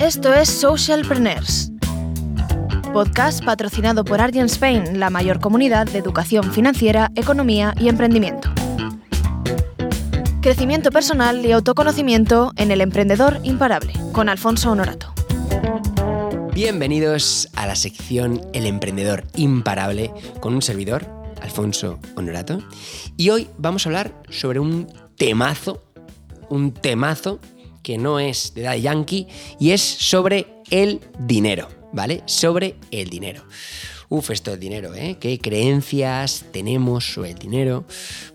Esto es Socialpreneurs, podcast patrocinado por Argent Spain, la mayor comunidad de educación financiera, economía y emprendimiento. Crecimiento personal y autoconocimiento en el emprendedor imparable, con Alfonso Honorato. Bienvenidos a la sección El emprendedor imparable con un servidor, Alfonso Honorato. Y hoy vamos a hablar sobre un temazo, un temazo que no es de Daddy Yankee y es sobre el dinero, ¿vale? Sobre el dinero. Uf, esto del dinero, ¿eh? ¿Qué creencias tenemos sobre el dinero?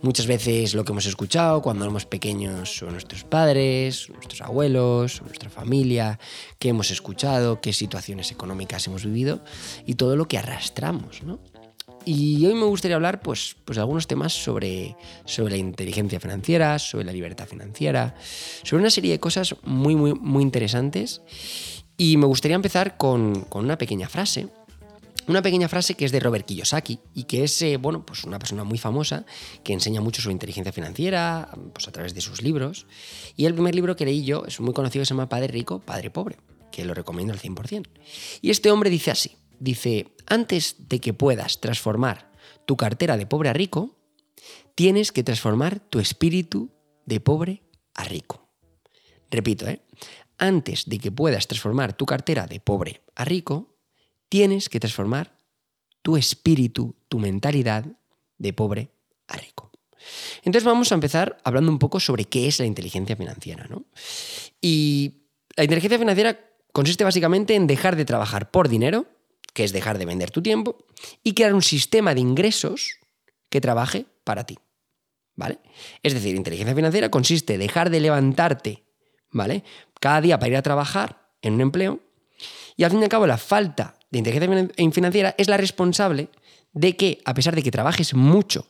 Muchas veces lo que hemos escuchado cuando éramos pequeños son nuestros padres, nuestros abuelos, nuestra familia, qué hemos escuchado, qué situaciones económicas hemos vivido y todo lo que arrastramos, ¿no? Y hoy me gustaría hablar pues, pues de algunos temas sobre, sobre la inteligencia financiera, sobre la libertad financiera, sobre una serie de cosas muy, muy, muy interesantes. Y me gustaría empezar con, una pequeña frase. Una pequeña frase que es de Robert Kiyosaki y que es eh, bueno, pues una persona muy famosa que enseña mucho sobre inteligencia financiera pues a través de sus libros. Y el primer libro que leí yo es muy conocido, se llama Padre Rico, Padre Pobre, que lo recomiendo al 100%. Y este hombre dice así, dice, antes de que puedas transformar tu cartera de pobre a rico, tienes que transformar tu espíritu de pobre a rico. Repito, ¿eh? antes de que puedas transformar tu cartera de pobre a rico, tienes que transformar tu espíritu, tu mentalidad de pobre a rico. Entonces vamos a empezar hablando un poco sobre qué es la inteligencia financiera. ¿no? Y la inteligencia financiera consiste básicamente en dejar de trabajar por dinero que es dejar de vender tu tiempo, y crear un sistema de ingresos que trabaje para ti. ¿Vale? Es decir, inteligencia financiera consiste en dejar de levantarte, ¿vale? Cada día para ir a trabajar en un empleo, y al fin y al cabo la falta de inteligencia financiera es la responsable de que, a pesar de que trabajes mucho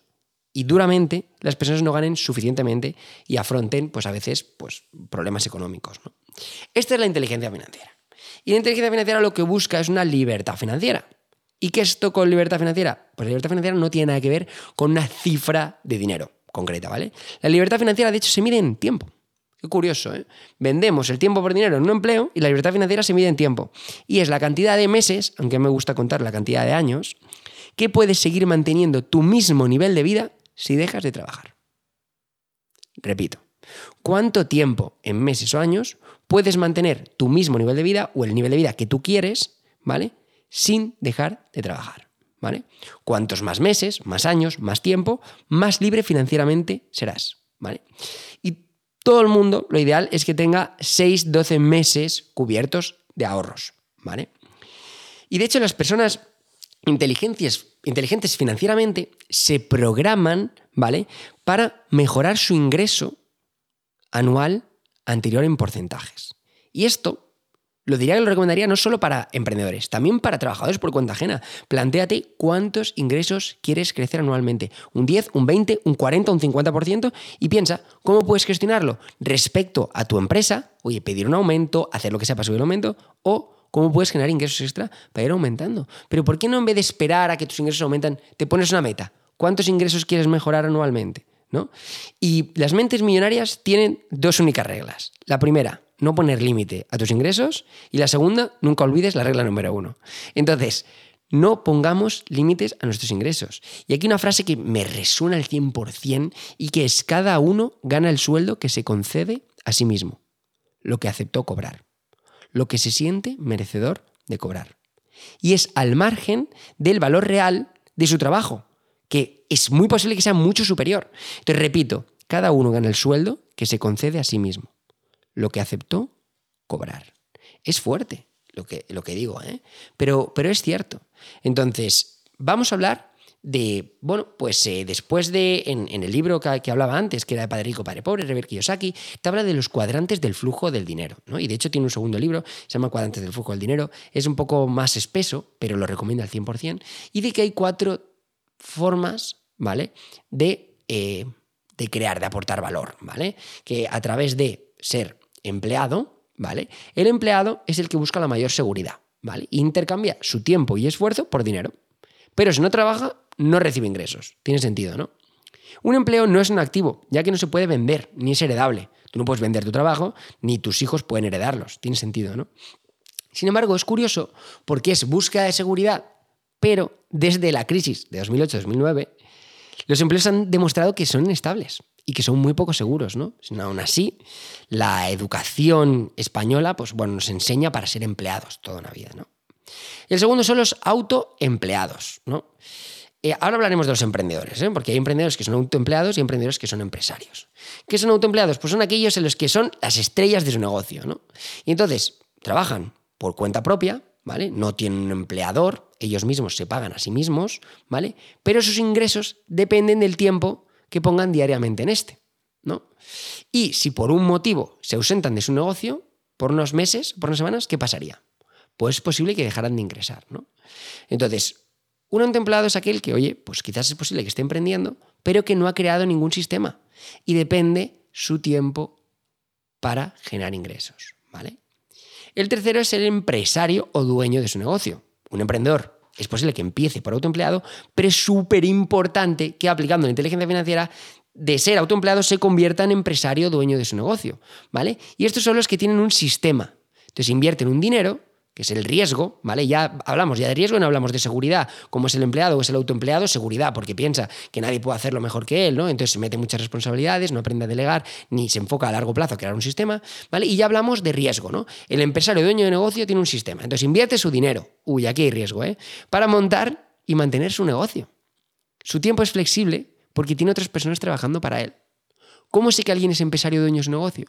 y duramente, las personas no ganen suficientemente y afronten, pues a veces, pues, problemas económicos. Esta es la inteligencia financiera. Y la inteligencia financiera lo que busca es una libertad financiera. ¿Y qué es esto con libertad financiera? Pues la libertad financiera no tiene nada que ver con una cifra de dinero concreta, ¿vale? La libertad financiera, de hecho, se mide en tiempo. Qué curioso, ¿eh? Vendemos el tiempo por dinero en un empleo y la libertad financiera se mide en tiempo. Y es la cantidad de meses, aunque me gusta contar la cantidad de años, que puedes seguir manteniendo tu mismo nivel de vida si dejas de trabajar. Repito, ¿cuánto tiempo en meses o años puedes mantener tu mismo nivel de vida o el nivel de vida que tú quieres, ¿vale? Sin dejar de trabajar, ¿vale? Cuantos más meses, más años, más tiempo, más libre financieramente serás, ¿vale? Y todo el mundo, lo ideal es que tenga 6, 12 meses cubiertos de ahorros, ¿vale? Y de hecho las personas inteligentes, inteligentes financieramente se programan, ¿vale? Para mejorar su ingreso anual anterior en porcentajes. Y esto lo diría que lo recomendaría no solo para emprendedores, también para trabajadores por cuenta ajena. Plantéate cuántos ingresos quieres crecer anualmente. Un 10, un 20, un 40, un 50% y piensa cómo puedes gestionarlo respecto a tu empresa, oye, pedir un aumento, hacer lo que sea para subir el aumento o cómo puedes generar ingresos extra para ir aumentando. Pero ¿por qué no en vez de esperar a que tus ingresos aumentan, te pones una meta? ¿Cuántos ingresos quieres mejorar anualmente? Y las mentes millonarias tienen dos únicas reglas. La primera, no poner límite a tus ingresos y la segunda, nunca olvides la regla número uno. Entonces, no pongamos límites a nuestros ingresos. Y aquí una frase que me resuena al 100% y que es cada uno gana el sueldo que se concede a sí mismo, lo que aceptó cobrar, lo que se siente merecedor de cobrar. Y es al margen del valor real de su trabajo, que es muy posible que sea mucho superior. Entonces, repito, cada uno gana el sueldo que se concede a sí mismo, lo que aceptó cobrar. Es fuerte lo que, lo que digo, ¿eh? pero, pero es cierto. Entonces, vamos a hablar de, bueno, pues eh, después de, en, el libro que, hablaba antes, que era de Padre Rico, Padre Pobre, Robert Kiyosaki, te habla de los cuadrantes del flujo del dinero, ¿no? Y de hecho tiene un segundo libro, se llama Cuadrantes del flujo del dinero, es un poco más espeso, pero lo recomiendo al 100%, y de que hay cuatro formas, ¿vale? De, eh, de crear, de aportar valor, ¿vale? Que a través de ser empleado, ¿vale? El empleado es el que busca la mayor seguridad, ¿vale? Intercambia su tiempo y esfuerzo por dinero. Pero si no trabaja, no recibe ingresos. Tiene sentido, ¿no? Un empleo no es un activo, ya que no se puede vender, ni es heredable. Tú no puedes vender tu trabajo, ni tus hijos pueden heredarlos. Tiene sentido, ¿no? Sin embargo, es curioso porque es búsqueda de seguridad, pero desde la crisis de 2008-2009, los empleos han demostrado que son inestables y que son muy poco seguros, ¿no? Aún así, la educación española, pues bueno, nos enseña para ser empleados toda una vida, ¿no? El segundo son los autoempleados, ¿no? Eh, ahora hablaremos de los emprendedores, ¿eh? porque hay emprendedores que son autoempleados y emprendedores que son empresarios. ¿Qué son autoempleados? Pues son aquellos en los que son las estrellas de su negocio, ¿no? Y entonces trabajan por cuenta propia, ¿vale? No tienen un empleador, ellos mismos se pagan a sí mismos, ¿vale? Pero sus ingresos dependen del tiempo que pongan diariamente en este, ¿no? Y si por un motivo se ausentan de su negocio, por unos meses, por unas semanas, ¿qué pasaría? Pues es posible que dejaran de ingresar, ¿no? Entonces, un autoempleado es aquel que, oye, pues quizás es posible que esté emprendiendo, pero que no ha creado ningún sistema y depende su tiempo para generar ingresos, ¿vale? El tercero es el empresario o dueño de su negocio. Un emprendedor es posible que empiece por autoempleado, pero es súper importante que aplicando la inteligencia financiera de ser autoempleado se convierta en empresario dueño de su negocio, ¿vale? Y estos son los que tienen un sistema. Entonces invierten un dinero que es el riesgo, ¿vale? Ya hablamos ya de riesgo, no hablamos de seguridad, como es el empleado o es el autoempleado, seguridad, porque piensa que nadie puede hacerlo mejor que él, ¿no? Entonces se mete muchas responsabilidades, no aprende a delegar, ni se enfoca a largo plazo a crear un sistema, ¿vale? Y ya hablamos de riesgo, ¿no? El empresario dueño de negocio tiene un sistema, entonces invierte su dinero, uy, aquí hay riesgo, ¿eh? Para montar y mantener su negocio. Su tiempo es flexible porque tiene otras personas trabajando para él. ¿Cómo sé que alguien es empresario dueño de su negocio?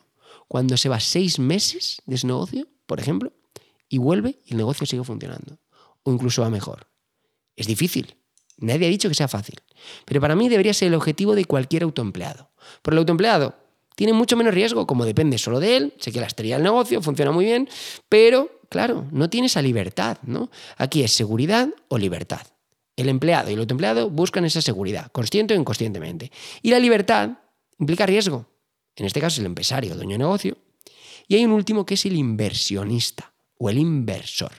Cuando se va seis meses de su negocio, por ejemplo, y vuelve y el negocio sigue funcionando. O incluso va mejor. Es difícil. Nadie ha dicho que sea fácil. Pero para mí debería ser el objetivo de cualquier autoempleado. Por el autoempleado tiene mucho menos riesgo, como depende solo de él, sé que la estrella del negocio funciona muy bien, pero claro, no tiene esa libertad, ¿no? Aquí es seguridad o libertad. El empleado y el autoempleado buscan esa seguridad, consciente o inconscientemente. Y la libertad implica riesgo. En este caso es el empresario, dueño de negocio. Y hay un último que es el inversionista o el inversor.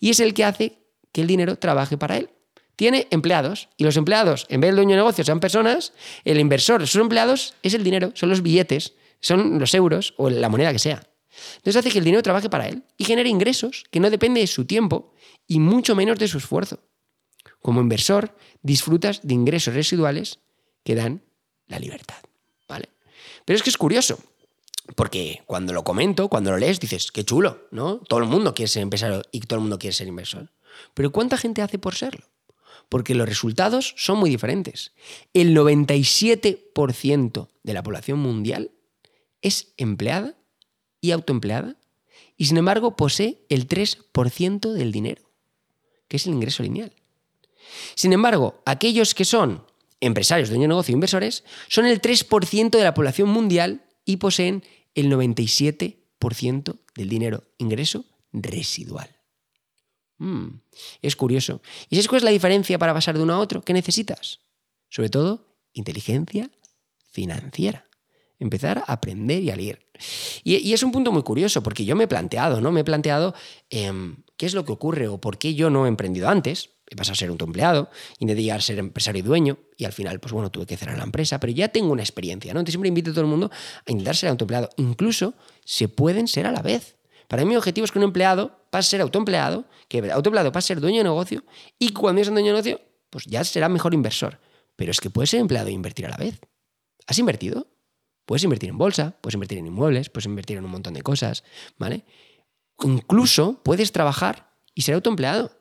Y es el que hace que el dinero trabaje para él. Tiene empleados y los empleados, en vez del dueño de negocio, sean personas, el inversor, sus empleados, es el dinero, son los billetes, son los euros o la moneda que sea. Entonces hace que el dinero trabaje para él y genere ingresos que no depende de su tiempo y mucho menos de su esfuerzo. Como inversor, disfrutas de ingresos residuales que dan la libertad. ¿vale? Pero es que es curioso, porque cuando lo comento, cuando lo lees, dices, qué chulo, ¿no? Todo el mundo quiere ser empresario y todo el mundo quiere ser inversor. Pero ¿cuánta gente hace por serlo? Porque los resultados son muy diferentes. El 97% de la población mundial es empleada y autoempleada y sin embargo posee el 3% del dinero, que es el ingreso lineal. Sin embargo, aquellos que son empresarios, dueños de negocio, inversores, son el 3% de la población mundial y poseen el 97% del dinero ingreso residual. Mm, es curioso. ¿Y sabes cuál es la diferencia para pasar de uno a otro? ¿Qué necesitas? Sobre todo, inteligencia financiera. Empezar a aprender y a leer. Y, es un punto muy curioso, porque yo me he planteado, ¿no? Me he planteado em, qué es lo que ocurre o por qué yo no he emprendido antes he a ser un empleado, intenté llegar a ser empresario y dueño, y al final, pues bueno, tuve que cerrar la empresa, pero ya tengo una experiencia, ¿no? Entonces siempre invito a todo el mundo a intentar ser autoempleado. Incluso se pueden ser a la vez. Para mí mi objetivo es que un empleado pase a ser autoempleado, que el autoempleado pase a ser dueño de negocio, y cuando es un dueño de negocio, pues ya será mejor inversor. Pero es que puedes ser empleado e invertir a la vez. ¿Has invertido? Puedes invertir en bolsa, puedes invertir en inmuebles, puedes invertir en un montón de cosas, ¿vale? Incluso puedes trabajar y ser autoempleado.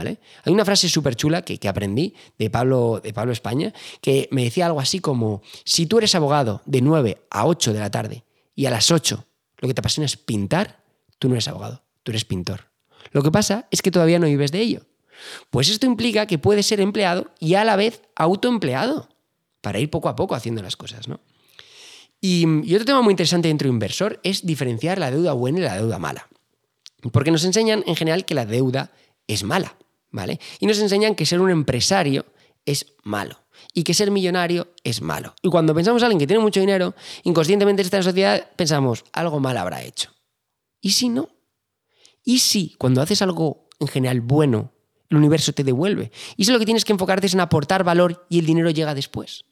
Hay una frase súper chula que, aprendí de Pablo, de Pablo España que me decía algo así como, si tú eres abogado de 9 a 8 de la tarde y a las 8 lo que te apasiona es pintar, tú no eres abogado, tú eres pintor. Lo que pasa es que todavía no vives de ello. Pues esto implica que puedes ser empleado y a la vez autoempleado para ir poco a poco haciendo las cosas, y otro tema muy interesante dentro de inversor es diferenciar la deuda buena y la deuda mala. Porque nos enseñan en general que la deuda es mala. ¿Vale? Y nos enseñan que ser un empresario es malo y que ser millonario es malo. Y cuando pensamos a alguien que tiene mucho dinero, inconscientemente en esta sociedad pensamos, algo mal habrá hecho. ¿Y si no? ¿Y si cuando haces algo en general bueno, el universo te devuelve? Y eso lo que tienes que enfocarte es en aportar valor y el dinero llega después.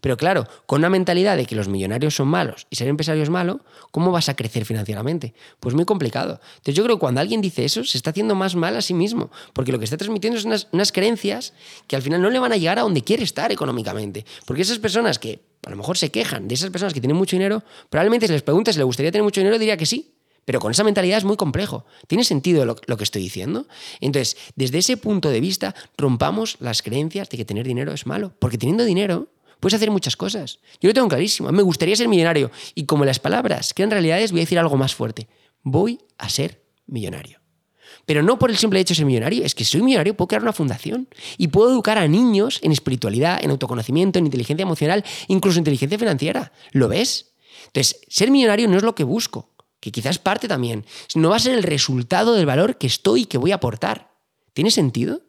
Pero claro, con una mentalidad de que los millonarios son malos y ser empresario es malo, ¿cómo vas a crecer financieramente? Pues muy complicado. Entonces yo creo que cuando alguien dice eso, se está haciendo más mal a sí mismo, porque lo que está transmitiendo son unas, unas creencias que al final no le van a llegar a donde quiere estar económicamente. Porque esas personas que a lo mejor se quejan de esas personas que tienen mucho dinero, probablemente si les preguntas si le gustaría tener mucho dinero, diría que sí. Pero con esa mentalidad es muy complejo. ¿Tiene sentido lo, lo, que estoy diciendo? Entonces, desde ese punto de vista, rompamos las creencias de que tener dinero es malo. Porque teniendo dinero, Puedes hacer muchas cosas. Yo lo tengo clarísimo. Me gustaría ser millonario. Y como las palabras crean realidades, voy a decir algo más fuerte. Voy a ser millonario. Pero no por el simple hecho de ser millonario, es que soy millonario, puedo crear una fundación y puedo educar a niños en espiritualidad, en autoconocimiento, en inteligencia emocional, incluso en inteligencia financiera. ¿Lo ves? Entonces, ser millonario no es lo que busco, que quizás parte también, no va a ser el resultado del valor que estoy y que voy a aportar. ¿Tiene sentido?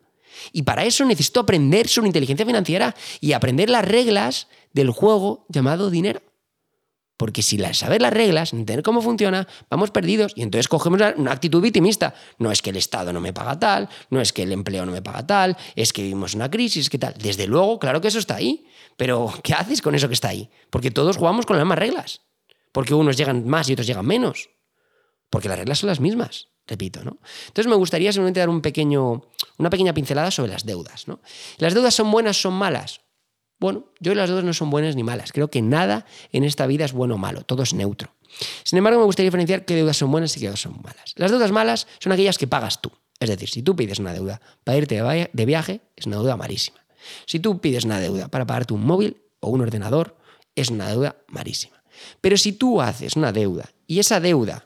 Y para eso necesito aprender sobre inteligencia financiera y aprender las reglas del juego llamado dinero. Porque si saber las reglas, entender cómo funciona, vamos perdidos. Y entonces cogemos una actitud victimista. No es que el Estado no me paga tal, no es que el empleo no me paga tal, es que vivimos una crisis, ¿qué tal? Desde luego, claro que eso está ahí. Pero, ¿qué haces con eso que está ahí? Porque todos jugamos con las mismas reglas. Porque unos llegan más y otros llegan menos. Porque las reglas son las mismas repito. ¿no? Entonces me gustaría simplemente dar un pequeño, una pequeña pincelada sobre las deudas. ¿no? ¿Las deudas son buenas, son malas? Bueno, yo las deudas no son buenas ni malas. Creo que nada en esta vida es bueno o malo, todo es neutro. Sin embargo, me gustaría diferenciar qué deudas son buenas y qué deudas son malas. Las deudas malas son aquellas que pagas tú. Es decir, si tú pides una deuda para irte de viaje, es una deuda marísima. Si tú pides una deuda para pagarte un móvil o un ordenador, es una deuda marísima. Pero si tú haces una deuda y esa deuda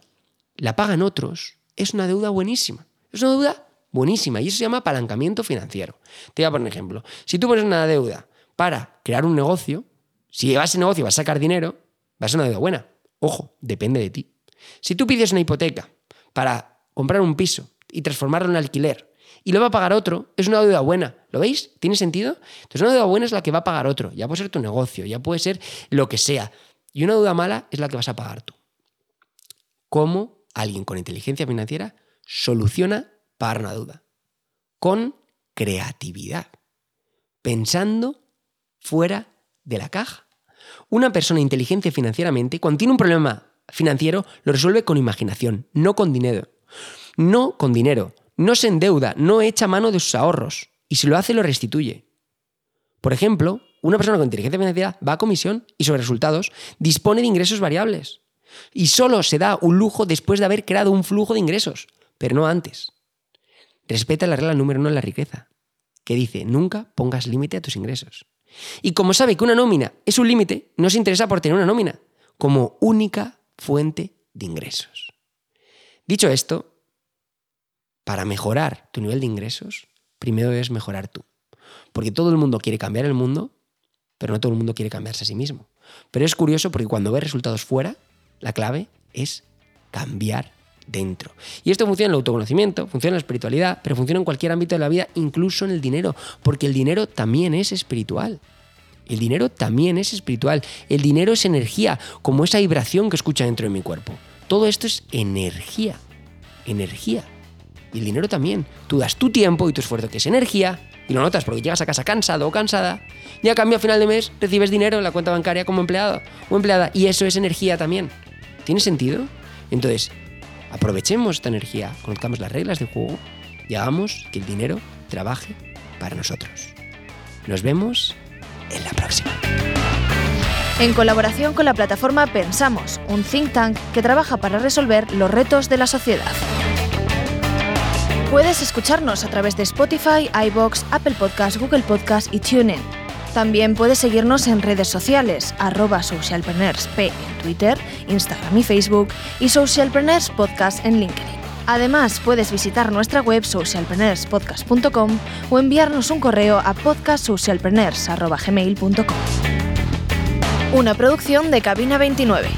la pagan otros, es una deuda buenísima. Es una deuda buenísima y eso se llama apalancamiento financiero. Te voy a poner un ejemplo. Si tú pones una deuda para crear un negocio, si llevas ese negocio y vas a sacar dinero, va a ser una deuda buena. Ojo, depende de ti. Si tú pides una hipoteca para comprar un piso y transformarlo en alquiler y lo va a pagar otro, es una deuda buena. ¿Lo veis? ¿Tiene sentido? Entonces una deuda buena es la que va a pagar otro. Ya puede ser tu negocio, ya puede ser lo que sea. Y una deuda mala es la que vas a pagar tú. ¿Cómo alguien con inteligencia financiera soluciona para una duda. Con creatividad. Pensando fuera de la caja. Una persona inteligente financieramente, cuando tiene un problema financiero, lo resuelve con imaginación, no con dinero. No con dinero. No se endeuda, no echa mano de sus ahorros. Y si lo hace, lo restituye. Por ejemplo, una persona con inteligencia financiera va a comisión y sobre resultados dispone de ingresos variables. Y solo se da un lujo después de haber creado un flujo de ingresos, pero no antes. Respeta la regla número uno de la riqueza, que dice, nunca pongas límite a tus ingresos. Y como sabe que una nómina es un límite, no se interesa por tener una nómina como única fuente de ingresos. Dicho esto, para mejorar tu nivel de ingresos, primero debes mejorar tú. Porque todo el mundo quiere cambiar el mundo, pero no todo el mundo quiere cambiarse a sí mismo. Pero es curioso porque cuando ves resultados fuera, la clave es cambiar dentro. Y esto funciona en el autoconocimiento, funciona en la espiritualidad, pero funciona en cualquier ámbito de la vida, incluso en el dinero, porque el dinero también es espiritual. El dinero también es espiritual. El dinero es energía, como esa vibración que escucha dentro de mi cuerpo. Todo esto es energía. Energía. Y el dinero también. Tú das tu tiempo y tu esfuerzo, que es energía, y lo notas porque llegas a casa cansado o cansada, y a cambio a final de mes recibes dinero en la cuenta bancaria como empleado o empleada, y eso es energía también. ¿Tiene sentido? Entonces, aprovechemos esta energía, conozcamos las reglas del juego y hagamos que el dinero trabaje para nosotros. Nos vemos en la próxima. En colaboración con la plataforma Pensamos, un think tank que trabaja para resolver los retos de la sociedad. Puedes escucharnos a través de Spotify, iBox, Apple Podcasts, Google Podcasts y TuneIn. También puedes seguirnos en redes sociales, arroba socialpreneursp en Twitter, Instagram y Facebook y Socialpreneurs Podcast en LinkedIn. Además, puedes visitar nuestra web socialpreneurspodcast.com o enviarnos un correo a podcastsocialpreneurs.gmail.com. Una producción de Cabina 29.